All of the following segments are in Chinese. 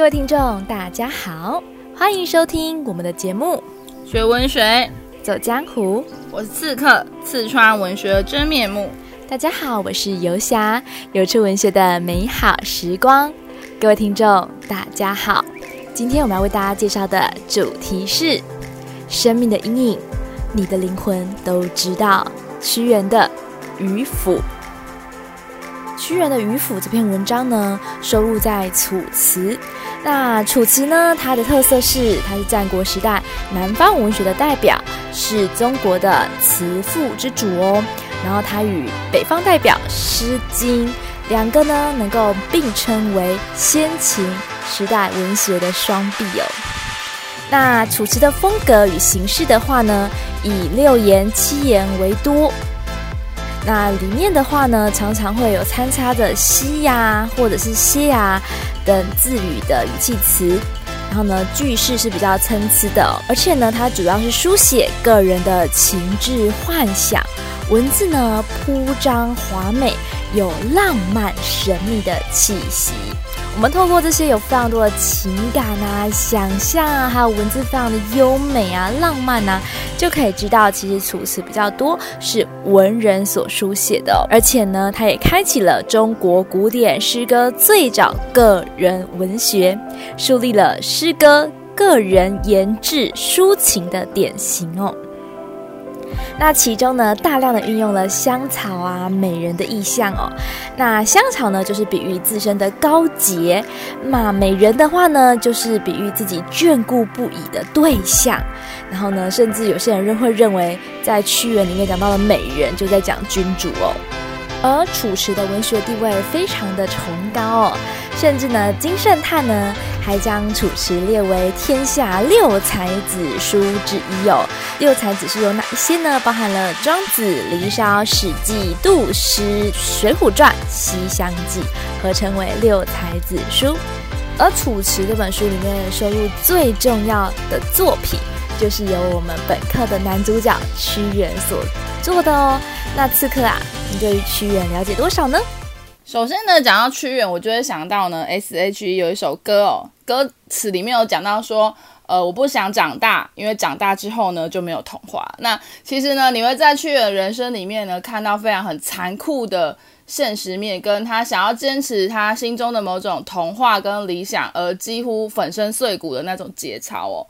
各位听众，大家好，欢迎收听我们的节目《学文学走江湖》。我是刺客，刺穿文学的真面目。大家好，我是游侠，游出文学的美好时光。各位听众，大家好，今天我们要为大家介绍的主题是生命的阴影，你的灵魂都知道。屈原的《渔父》。屈原的《渔父》这篇文章呢，收录在《楚辞》。那《楚辞》呢，它的特色是，它是战国时代南方文学的代表，是中国的词赋之祖哦。然后它与北方代表《诗经》两个呢，能够并称为先秦时代文学的双璧哦。那《楚辞》的风格与形式的话呢，以六言七言为多。那里面的话呢，常常会有参差的西呀，或者是歇呀等字语的语气词，然后呢，句式是比较参差的，而且呢，它主要是书写个人的情志幻想，文字呢铺张华美，有浪漫神秘的气息。我们透过这些有非常多的情感啊、想象啊，还有文字非常的优美啊、浪漫啊，就可以知道，其实楚辞比较多是文人所书写的哦，而且呢，它也开启了中国古典诗歌最早个人文学，树立了诗歌个人言志抒情的典型哦。那其中呢，大量的运用了香草啊、美人的意象哦。那香草呢，就是比喻自身的高洁；那美人的话呢，就是比喻自己眷顾不已的对象。然后呢，甚至有些人会认为，在屈原里面讲到的美人，就在讲君主哦。而楚辞的文学地位非常的崇高哦，甚至呢，金圣叹呢还将楚辞列为天下六才子书之一哦。六才子是有哪一些呢？包含了《庄子》《离骚》《史记》《杜诗》《水浒传》《西厢记》，合称为六才子书。而楚辞这本书里面收录最重要的作品，就是由我们本课的男主角屈原所做的哦。那刺客啊，你对于屈原了解多少呢？首先呢，讲到屈原，我就会想到呢，S.H.E 有一首歌哦，歌词里面有讲到说，呃，我不想长大，因为长大之后呢就没有童话。那其实呢，你会在屈原人生里面呢看到非常很残酷的现实面，跟他想要坚持他心中的某种童话跟理想，而几乎粉身碎骨的那种节操哦。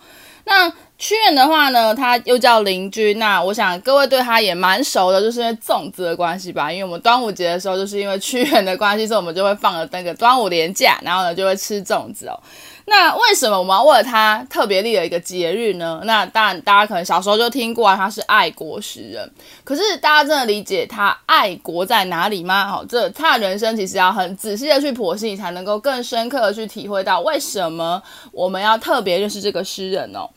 那屈原的话呢，他又叫邻居。那我想各位对他也蛮熟的，就是因为粽子的关系吧。因为我们端午节的时候，就是因为屈原的关系，所以我们就会放了那个端午连假，然后呢就会吃粽子哦。那为什么我们要为了他特别立了一个节日呢？那当然，大家可能小时候就听过啊，他是爱国诗人。可是大家真的理解他爱国在哪里吗？好，这他的人生其实要很仔细的去剖析，才能够更深刻的去体会到为什么我们要特别认识这个诗人哦。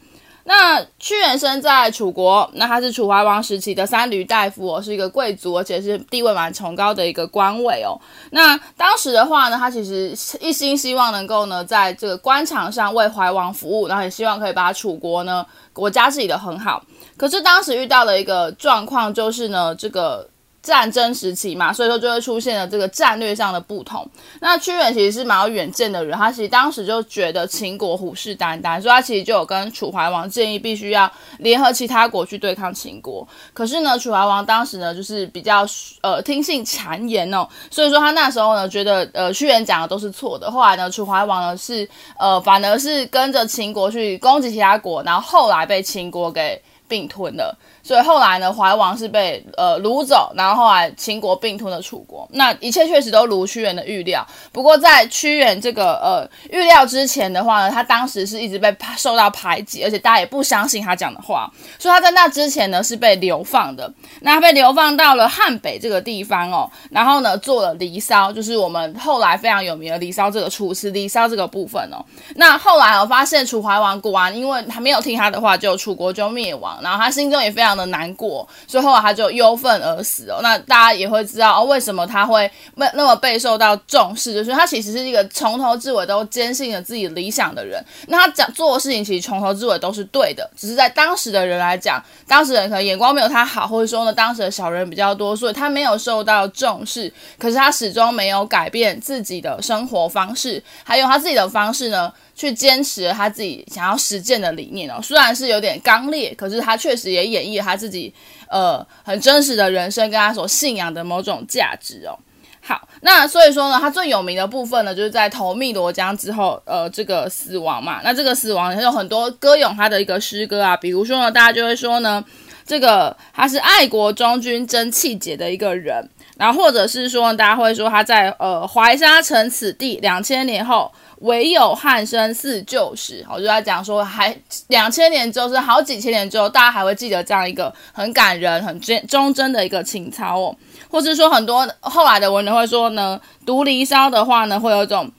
那屈原生在楚国，那他是楚怀王时期的三闾大夫哦，是一个贵族，而且是地位蛮崇高的一个官位哦。那当时的话呢，他其实一心希望能够呢，在这个官场上为怀王服务，然后也希望可以把楚国呢国家治理的很好。可是当时遇到的一个状况就是呢，这个。战争时期嘛，所以说就会出现了这个战略上的不同。那屈原其实是蛮有远见的人，他其实当时就觉得秦国虎视眈眈，所以他其实就有跟楚怀王建议，必须要联合其他国去对抗秦国。可是呢，楚怀王当时呢就是比较呃听信谗言哦，所以说他那时候呢觉得呃屈原讲的都是错的。后来呢，楚怀王呢是呃反而是跟着秦国去攻击其他国，然后后来被秦国给并吞了。所以后来呢，怀王是被呃掳走，然后后来秦国并吞了楚国。那一切确实都如屈原的预料。不过在屈原这个呃预料之前的话呢，他当时是一直被受到排挤，而且大家也不相信他讲的话。所以他在那之前呢是被流放的。那被流放到了汉北这个地方哦，然后呢做了《离骚》，就是我们后来非常有名的《离骚》这个楚辞《离骚》这个部分哦。那后来我发现楚怀王果然因为他没有听他的话，就楚国就灭亡，然后他心中也非常。的难过，所以后来他就忧愤而死哦。那大家也会知道哦，为什么他会那那么备受到重视，就是他其实是一个从头至尾都坚信了自己理想的人。那他讲做的事情，其实从头至尾都是对的，只是在当时的人来讲，当时人可能眼光没有他好，或者说呢，当时的小人比较多，所以他没有受到重视。可是他始终没有改变自己的生活方式，还有他自己的方式呢，去坚持他自己想要实践的理念哦。虽然是有点刚烈，可是他确实也演绎了他自己呃很真实的人生，跟他所信仰的某种价值哦。好，那所以说呢，他最有名的部分呢，就是在投汨罗江之后，呃，这个死亡嘛。那这个死亡，他有很多歌咏他的一个诗歌啊，比如说呢，大家就会说呢，这个他是爱国忠君真气节的一个人，然后或者是说，大家会说他在呃怀沙城此地，两千年后唯有汉生似旧时。我就在讲说，还两千年之后是好几千年之后，大家还会记得这样一个很感人、很真忠贞的一个情操哦。或是说很多后来的文人会说呢，读《离骚》的话呢，会有一种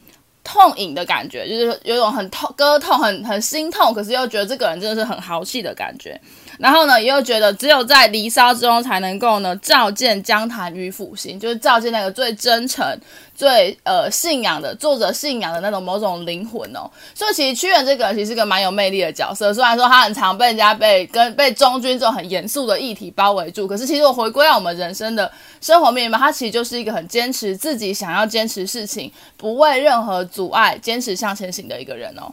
痛饮的感觉，就是有一种很痛、割痛、很很心痛，可是又觉得这个人真的是很豪气的感觉。然后呢，也有觉得只有在离骚之中才能够呢，照见江潭与府心，就是照见那个最真诚、最呃信仰的作者信仰的那种某种灵魂哦。所以其实屈原这个人其实是个蛮有魅力的角色，虽然说他很常被人家被跟被忠君这种很严肃的议题包围住，可是其实我回归到我们人生的生活面貌，他其实就是一个很坚持自己想要坚持事情，不为任何阻碍坚持向前行的一个人哦。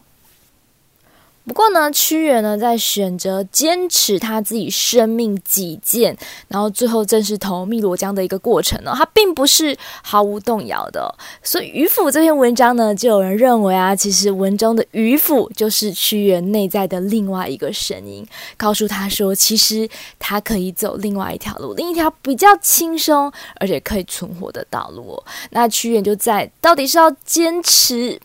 不过呢，屈原呢在选择坚持他自己生命己见，然后最后正式投汨罗江的一个过程呢，他并不是毫无动摇的。所以渔父这篇文章呢，就有人认为啊，其实文中的渔父就是屈原内在的另外一个声音，告诉他说，其实他可以走另外一条路，另一条比较轻松而且可以存活的道路。那屈原就在到底是要坚持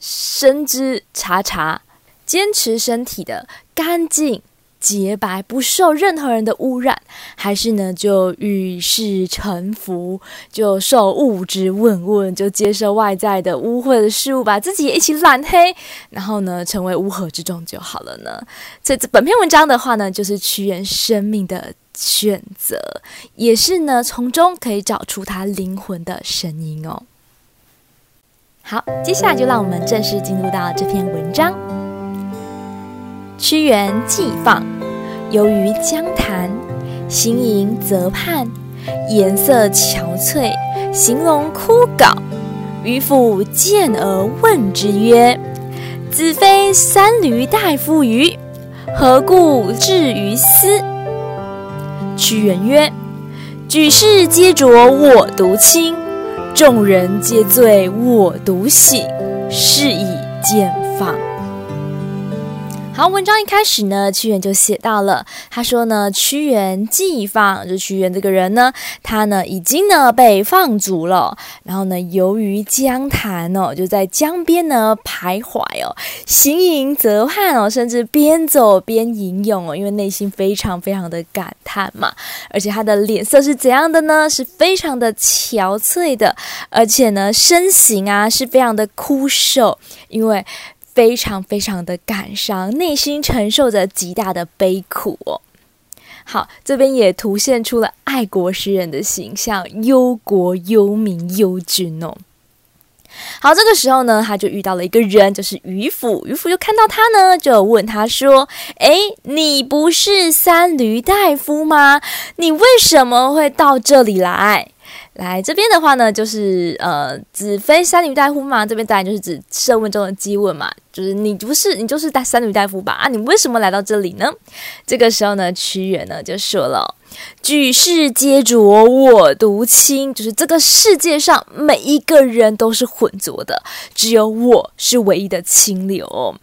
生之查查。坚持身体的干净洁白，不受任何人的污染，还是呢就与世沉浮，就受物质问问，就接受外在的污秽的事物，把自己也一起染黑，然后呢成为乌合之众就好了呢？所以这本篇文章的话呢，就是屈原生命的选择，也是呢从中可以找出他灵魂的声音哦。好，接下来就让我们正式进入到这篇文章。屈原寄放，游于江潭，行吟泽畔，颜色憔悴，形容枯槁。渔父见而问之曰：“子非三闾大夫于？何故至于斯？”屈原曰：“举世皆浊我独清，众人皆醉我独醒，是以见放。”好文章一开始呢，屈原就写到了，他说呢，屈原既放，就屈原这个人呢，他呢已经呢被放逐了，然后呢游于江潭哦，就在江边呢徘徊哦，行吟泽畔哦，甚至边走边吟咏哦，因为内心非常非常的感叹嘛，而且他的脸色是怎样的呢？是非常的憔悴的，而且呢身形啊是非常的枯瘦，因为。非常非常的感伤，内心承受着极大的悲苦哦。好，这边也凸显出了爱国诗人的形象，忧国忧民忧君哦。好，这个时候呢，他就遇到了一个人，就是渔夫。渔夫就看到他呢，就问他说：“哎，你不是三閭大夫吗？你为什么会到这里来？”来这边的话呢，就是呃，子非三女大夫嘛，这边当然就是指设问中的讥问嘛，就是你不是你就是大三女大夫吧？啊，你为什么来到这里呢？这个时候呢，屈原呢就说了：“举世皆浊我独清，就是这个世界上每一个人都是浑浊的，只有我是唯一的清流。”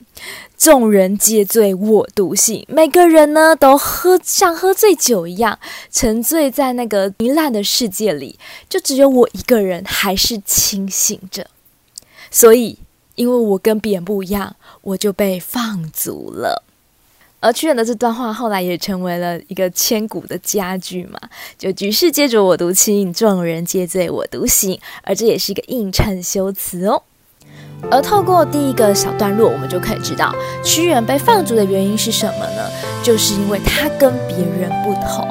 众人皆醉我独醒，每个人呢都喝像喝醉酒一样，沉醉在那个糜烂的世界里，就只有我一个人还是清醒着。所以，因为我跟别人不一样，我就被放逐了。而屈原的这段话后来也成为了一个千古的佳句嘛，就举世皆浊我独清，众人皆醉我独醒，而这也是一个映衬修辞哦。而透过第一个小段落，我们就可以知道屈原被放逐的原因是什么呢？就是因为他跟别人不同，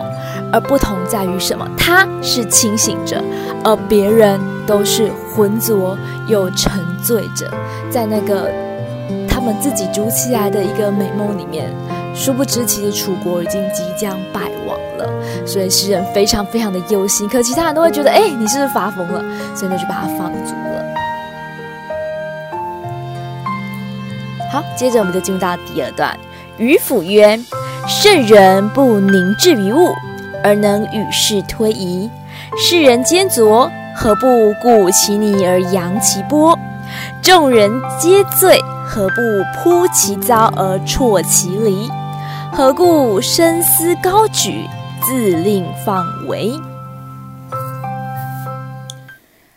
而不同在于什么？他是清醒着，而别人都是浑浊又沉醉着，在那个他们自己筑起来的一个美梦里面。殊不知，其实楚国已经即将败亡了，所以诗人非常非常的忧心。可其他人都会觉得，哎，你是不是发疯了？所以呢，就把他放逐了。好，接着我们就进入到第二段。渔父曰：“圣人不凝滞于物，而能与世推移。世人皆浊，何不鼓其泥而扬其波？众人皆醉，何不扑其糟而啜其醨？何故深思高举，自令放为？”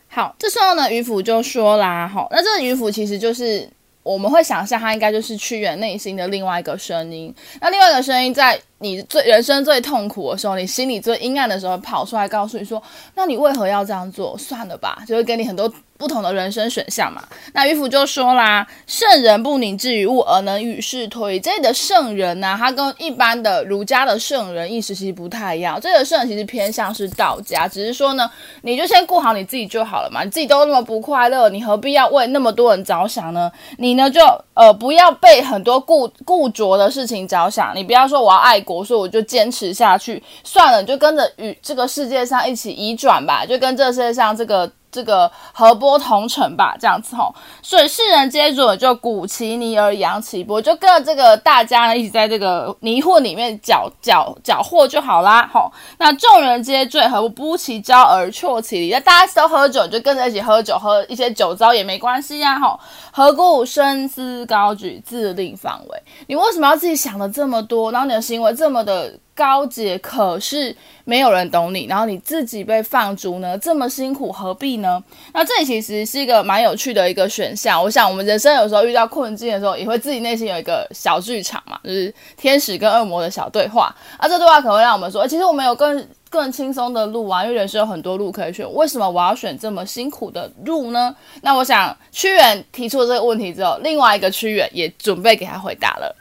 好，这时候呢，渔父就说啦：“好，那这个渔父其实就是。”我们会想象，他应该就是屈原内心的另外一个声音。那另外一个声音，在你最人生最痛苦的时候，你心里最阴暗的时候，跑出来告诉你说：“那你为何要这样做？算了吧。”就会给你很多。不同的人生选项嘛，那渔夫就说啦：“圣人不凝滞于物，而能与世推。”这里的圣人呢、他跟一般的儒家的圣人意思其实不太一样。这个圣人其实偏向是道家，只是说呢，你就先顾好你自己就好了嘛。你自己都那么不快乐，你何必要为那么多人着想呢？你呢就呃不要被很多固固着的事情着想。你不要说我要爱国，所以我就坚持下去。算了，你就跟着与这个世界上一起移转吧，就跟这世界上这个。这个和波同尘吧，这样子吼，所以世人皆浊，就鼓其泥而扬其波，就跟这个大家呢一起在这个泥混里面搅搅搅和就好啦，吼。那众人皆醉，何不扑其糟而啜其醨？那大家都喝酒，就跟着一起喝酒，喝一些酒糟也没关系呀，吼。何故深思高举，自令放为？你为什么要自己想的这么多，然后你的行为这么的？高洁，可是没有人懂你，然后你自己被放逐呢，这么辛苦，何必呢？那这里其实是一个蛮有趣的一个选项。我想，我们人生有时候遇到困境的时候，也会自己内心有一个小剧场嘛，就是天使跟恶魔的小对话。啊，这对话可能会让我们说，其实我们有更更轻松的路啊，因为人生有很多路可以选，为什么我要选这么辛苦的路呢？那我想，屈原提出了这个问题之后，另外一个屈原也准备给他回答了。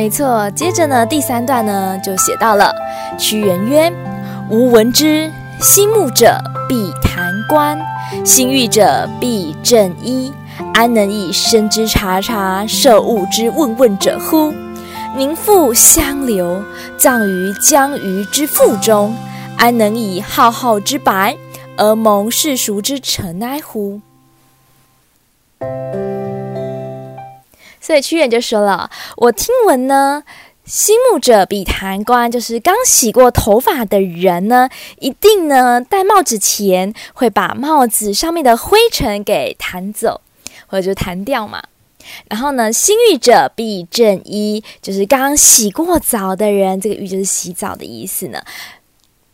没错，接着呢，第三段呢就写到了屈原曰：“吾闻之，心慕者必弹冠，心欲者必振衣，安能以身之察察，受物之问问者乎？宁复相留，葬于江鱼之腹中，安能以浩浩之白，而蒙世俗之尘埃乎？”所以屈原就说了：“我听闻呢，心慕者必弹冠，就是刚洗过头发的人呢，一定呢戴帽子前会把帽子上面的灰尘给弹走，或者就弹掉嘛。然后呢，心欲者必正衣，就是刚洗过澡的人，这个浴就是洗澡的意思呢。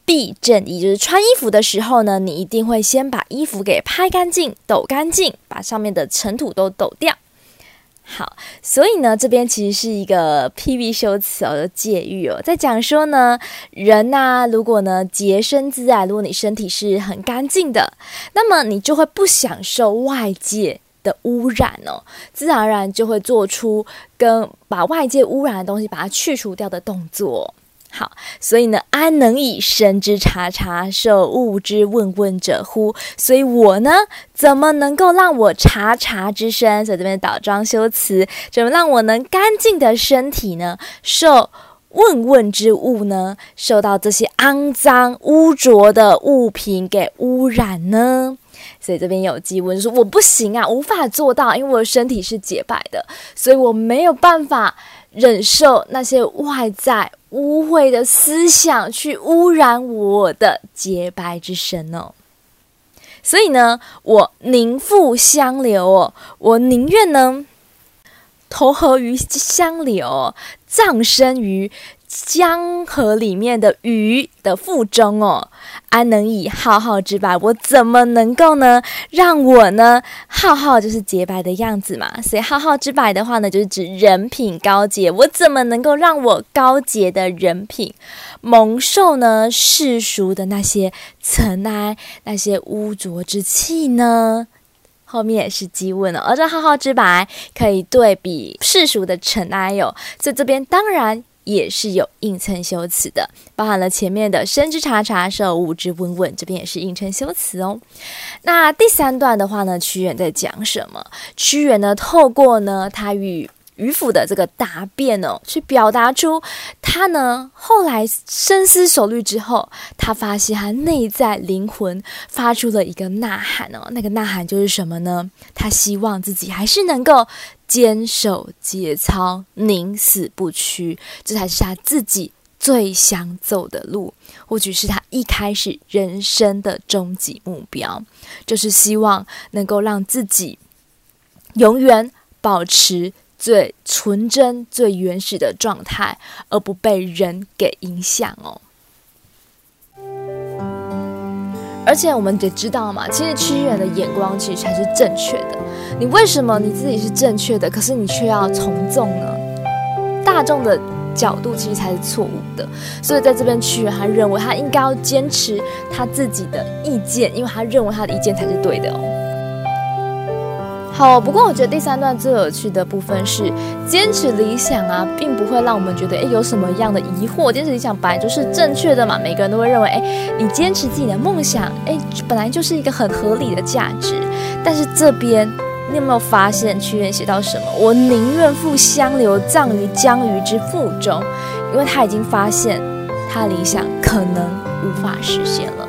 必正衣就是穿衣服的时候呢，你一定会先把衣服给拍干净、抖干净，把上面的尘土都抖掉。”好，所以呢，这边其实是一个譬喻修辞哦，的借喻哦，在讲说呢，人呐、啊，如果呢洁身自爱，如果你身体是很干净的，那么你就会不享受外界的污染哦，自然而然就会做出跟把外界污染的东西把它去除掉的动作。好，所以呢，安能以身之察察，受物之问问者乎？所以我呢，怎么能够让我察察之身？所以这边倒装修辞，怎么让我能干净的身体呢？受问问之物呢？受到这些肮脏污浊的物品给污染呢？所以这边有记问说，我不行啊，无法做到，因为我的身体是洁白的，所以我没有办法忍受那些外在。污秽的思想去污染我的洁白之身哦，所以呢，我宁负相留哦，我宁愿呢投河于相流，葬身于。江河里面的鱼的腹中哦，安能以浩浩之白？我怎么能够呢？让我呢浩浩就是洁白的样子嘛。所以浩浩之白的话呢，就是指人品高洁。我怎么能够让我高洁的人品蒙受呢世俗的那些尘埃、那些污浊之气呢？后面也是激问了，而这浩浩之白可以对比世俗的尘埃哟，所以这边当然也是有映衬修辞的，包含了前面的生之察察，受物之问问，这边也是映衬修辞哦。那第三段的话呢，屈原在讲什么？屈原呢，透过呢他与渔父的这个答辩哦，去表达出他呢后来深思熟虑之后，他发现他内在灵魂发出了一个呐喊哦，那个呐喊就是什么呢？他希望自己还是能够坚守节操，宁死不屈，这才是他自己最想走的路，或许是他一开始人生的终极目标，就是希望能够让自己永远保持。最纯真、最原始的状态，而不被人给影响哦。而且我们得知道嘛，其实屈原的眼光其实才是正确的。你为什么你自己是正确的，可是你却要从众呢？大众的角度其实才是错误的。所以在这边，屈原他认为他应该要坚持他自己的意见，因为他认为他的意见才是对的哦。好，不过我觉得第三段最有趣的部分是坚持理想啊，并不会让我们觉得诶有什么样的疑惑。坚持理想本来就是正确的嘛，每个人都会认为诶，你坚持自己的梦想，诶，本来就是一个很合理的价值。但是这边你有没有发现屈原写到什么？我宁愿赴湘流，葬于江鱼之腹中，因为他已经发现他理想可能无法实现了。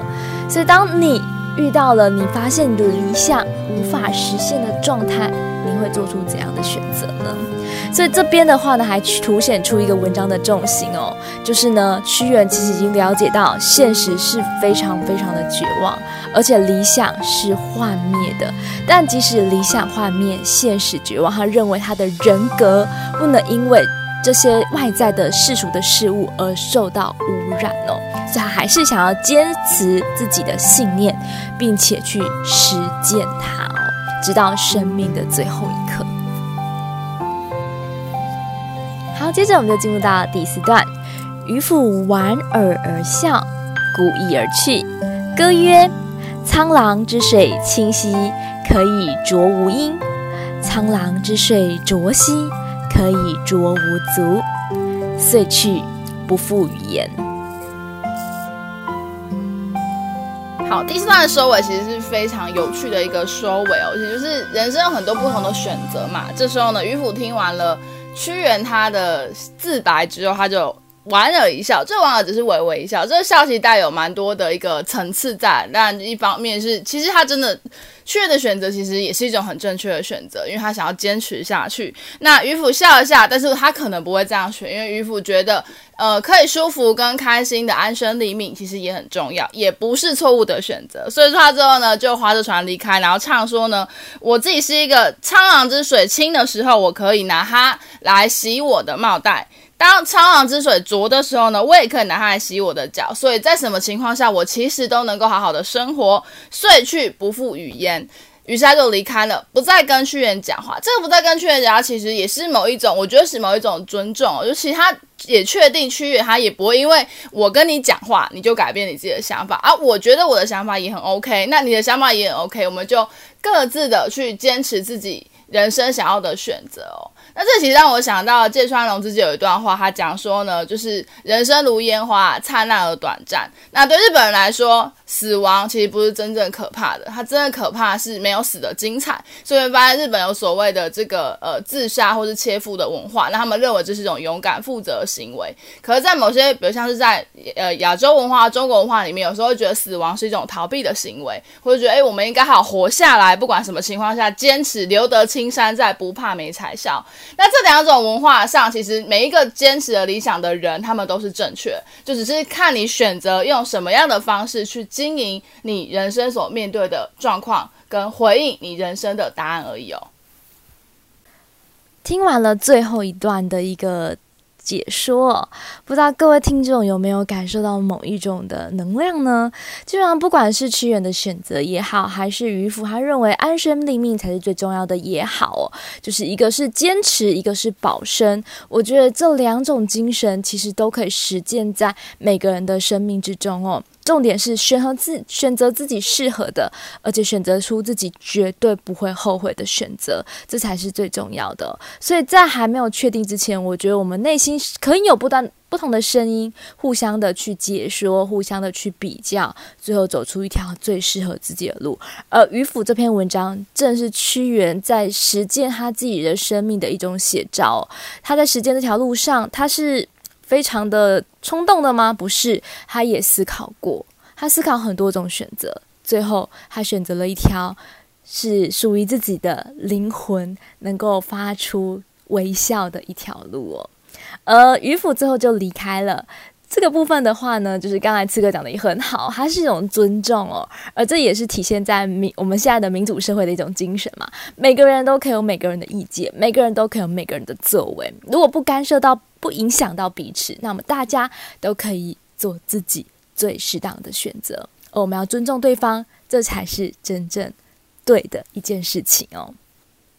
所以当你遇到了你发现你的理想无法实现的状态，你会做出怎样的选择呢？所以这边的话呢，还凸显出一个文章的重心哦，就是呢，屈原其实已经了解到现实是非常非常的绝望，而且理想是幻灭的。但即使理想幻灭，现实绝望，他认为他的人格不能因为这些外在的世俗的事物而受到污染哦。所以他还是想要坚持自己的信念，并且去实践它哦，直到生命的最后一刻。好，接着我们就进入到第四段。渔父莞尔而笑，鼓翼而去，歌曰：“沧浪之水清兮，可以濯吾缨；沧浪之水浊兮，可以濯吾足。”遂去，不复语言。好，第四段的收尾其实是非常有趣的一个收尾哦，也就是人生有很多不同的选择嘛。这时候呢，迂腐听完了屈原他的自白之后，他就莞尔一笑。这莞尔只是微微一笑，这个笑其实带有蛮多的一个层次在。但一方面是，其实他真的。屈原的选择其实也是一种很正确的选择，因为他想要坚持下去。那渔夫笑一下，但是他可能不会这样选，因为渔夫觉得，呃，可以舒服跟开心的安身立命，其实也很重要，也不是错误的选择。所以说他之后呢，就划着船离开，然后唱说呢，我自己是一个苍狼之水清的时候，我可以拿它来洗我的帽带。当苍狼之水浊的时候呢，我也可以拿它来洗我的脚，所以在什么情况下，我其实都能够好好的生活。睡去，不复语言，于是他就离开了，不再跟屈原讲话。这个不再跟屈原讲话，其实也是某一种，我觉得是某一种尊重。就其他也确定屈原他也不会因为我跟你讲话，你就改变你自己的想法啊。我觉得我的想法也很 OK，那你的想法也很 OK，我们就各自的去坚持自己人生想要的选择哦。那这其实让我想到芥川龙之介有一段话，他讲说呢，就是人生如烟花，灿烂而短暂。那对日本人来说，死亡其实不是真正可怕的，它真的可怕是没有死的精彩。所以发现日本有所谓的这个呃自杀或是切腹的文化，那他们认为这是一种勇敢负责的行为。可是，在某些比如像是在呃亚洲文化、中国文化里面，有时候觉得死亡是一种逃避的行为，或者觉得哎，我们应该好好活下来，不管什么情况下，坚持留得青山在，不怕没柴烧。那这两种文化上，其实每一个坚持了理想的人，他们都是正确，就只是看你选择用什么样的方式去经营你人生所面对的状况，跟回应你人生的答案而已哦。听完了最后一段的一个。解说，不知道各位听众有没有感受到某一种的能量呢？基本上，不管是屈原的选择也好，还是渔夫他认为安身立命才是最重要的也好哦，就是一个是坚持，一个是保身。我觉得这两种精神其实都可以实践在每个人的生命之中哦。重点是选择自选择自己适合的，而且选择出自己绝对不会后悔的选择，这才是最重要的。所以在还没有确定之前，我觉得我们内心可以有不断不同的声音，互相的去解说，互相的去比较，最后走出一条最适合自己的路。而渔父这篇文章正是屈原在实践他自己的生命的一种写照。他在实践这条路上，他是。非常的冲动的吗？不是，他也思考过，他思考很多种选择，最后他选择了一条是属于自己的灵魂能够发出微笑的一条路哦。而渔夫最后就离开了。这个部分的话呢，就是刚才刺客讲的也很好，它是一种尊重哦，而这也是体现在民我们现在的民主社会的一种精神嘛。每个人都可以有每个人的意见，每个人都可以有每个人的作为，如果不干涉到、不影响到彼此，那么大家都可以做自己最适当的选择。我们要尊重对方，这才是真正对的一件事情哦。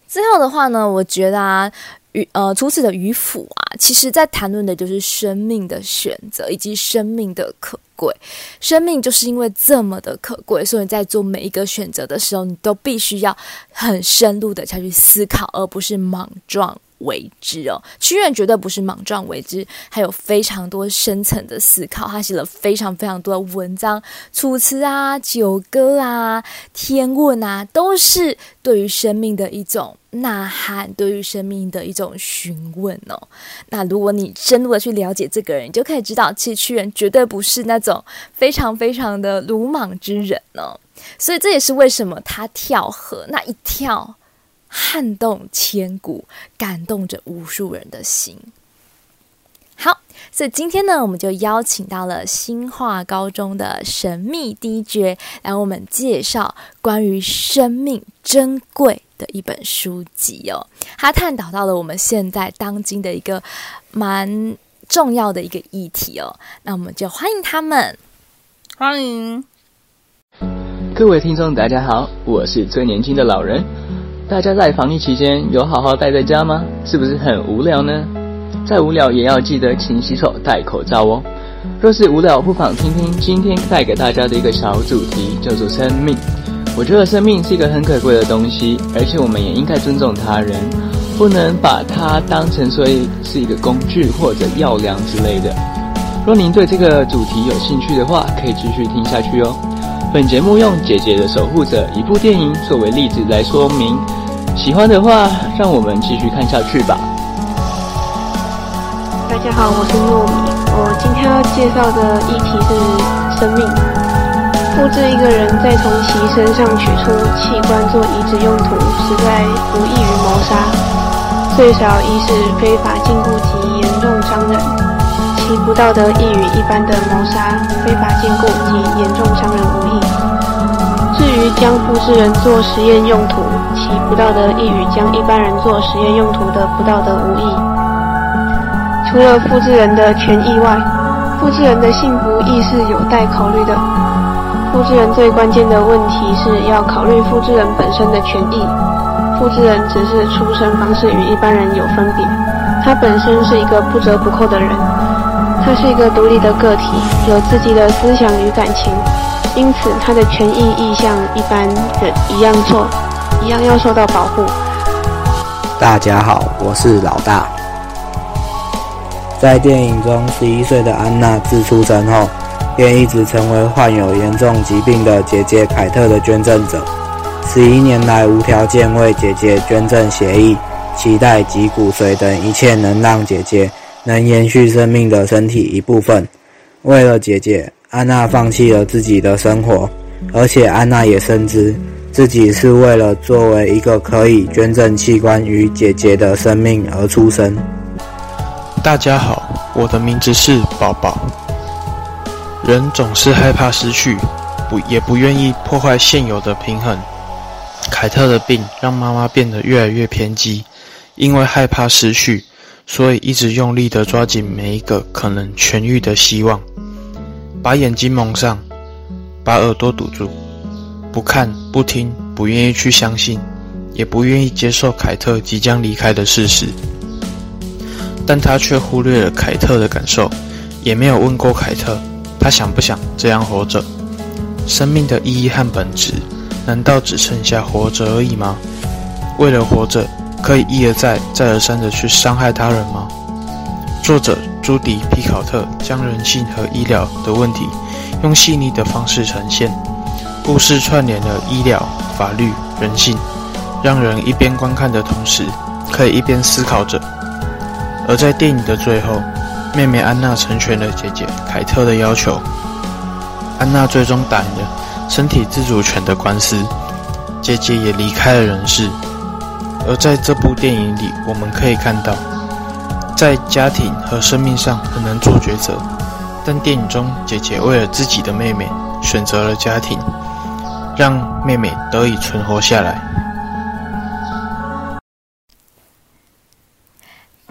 最后的话呢，我觉得啊。渔呃，除此的渔父啊，其实在谈论的就是生命的选择以及生命的可贵。生命就是因为这么的可贵，所以在做每一个选择的时候，你都必须要很深入的下去思考，而不是莽撞。为之哦，屈原绝对不是莽撞为之，还有非常多深层的思考。他写了非常非常多的文章，《楚辞》啊、《九歌》啊、《天问》啊，都是对于生命的一种呐喊，对于生命的一种询问哦。那如果你深入的去了解这个人，你就可以知道，其实屈原绝对不是那种非常非常的鲁莽之人哦。所以这也是为什么他跳河那一跳。撼动千古，感动着无数人的心。好，所以今天呢，我们就邀请到了新化高中的神秘 DJ 来为我们介绍关于生命珍贵的一本书籍哦。他探讨到了我们现在当今的一个蛮重要的一个议题哦。那我们就欢迎他们，欢迎各位听众，大家好，我是最年轻的老人。大家在防疫期间有好好待在家吗？是不是很无聊呢？再无聊也要记得勤洗手、戴口罩哦。若是无聊，不妨听听今天带给大家的一个小主题，叫做生命。我觉得生命是一个很可贵的东西，而且我们也应该尊重他人，不能把它当成说是一个工具或者药粮之类的。若您对这个主题有兴趣的话，可以继续听下去哦。本节目用《姐姐的守护者》一部电影作为例子来说明，喜欢的话，让我们继续看下去吧。大家好，我是糯米。我今天要介绍的议题是生命。复制一个人再从其身上取出器官做移植用途，实在无异于谋杀，最少一是非法禁锢及严重伤人。其不道德亦与一般的谋杀、非法禁锢及严重伤人无异。将复制人做实验用途，其不道德亦与将一般人做实验用途的不道德无异。除了复制人的权益外，复制人的幸福亦是有待考虑的。复制人最关键的问题是要考虑复制人本身的权益。复制人只是出生方式与一般人有分别，他本身是一个不折不扣的人。他是一个独立的个体，有自己的思想与感情，因此他的权益亦像一般人一样做，一样要受到保护。大家好，我是老大。在电影中，十一岁的安娜自出生后，便一直成为患有严重疾病的姐姐凯特的捐赠者。十一年来，无条件为姐姐捐赠血液、脐带及骨髓等一切能让姐姐。能延续生命的身体一部分。为了姐姐，安娜放弃了自己的生活，而且安娜也深知自己是为了作为一个可以捐赠器官与姐姐的生命而出生。大家好，我的名字是宝宝。人总是害怕失去，不也不愿意破坏现有的平衡。凯特的病让妈妈变得越来越偏激，因为害怕失去。所以一直用力地抓紧每一个可能痊愈的希望，把眼睛蒙上，把耳朵堵住，不看、不听、不愿意去相信，也不愿意接受凯特即将离开的事实。但他却忽略了凯特的感受，也没有问过凯特，他想不想这样活着？生命的意义和本质，难道只剩下活着而已吗？为了活着，可以一而再、再而三地去伤害他人吗？作者朱迪·皮考特将人性和医疗的问题用细腻的方式呈现，故事串联了医疗、法律、人性，让人一边观看的同时，可以一边思考着。而在电影的最后，妹妹安娜成全了姐姐凯特的要求，安娜最终打赢了身体自主权的官司，姐姐也离开了人世。而在这部电影里，我们可以看到，在家庭和生命上很难做抉择，但电影中姐姐为了自己的妹妹选择了家庭，让妹妹得以存活下来。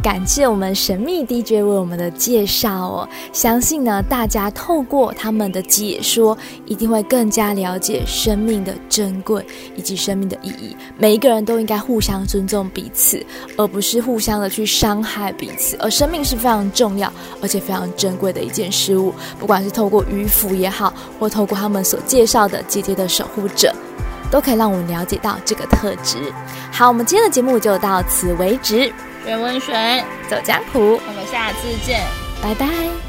感谢我们神秘 DJ 为我们的介绍哦，相信呢，大家透过他们的解说，一定会更加了解生命的珍贵以及生命的意义。每一个人都应该互相尊重彼此，而不是互相的去伤害彼此。而生命是非常重要而且非常珍贵的一件事物，不管是透过渔夫也好，或透过他们所介绍的姐姐的守护者，都可以让我们了解到这个特质。好，我们今天的节目就到此为止。学温水，走江湖，我们下次见，拜拜。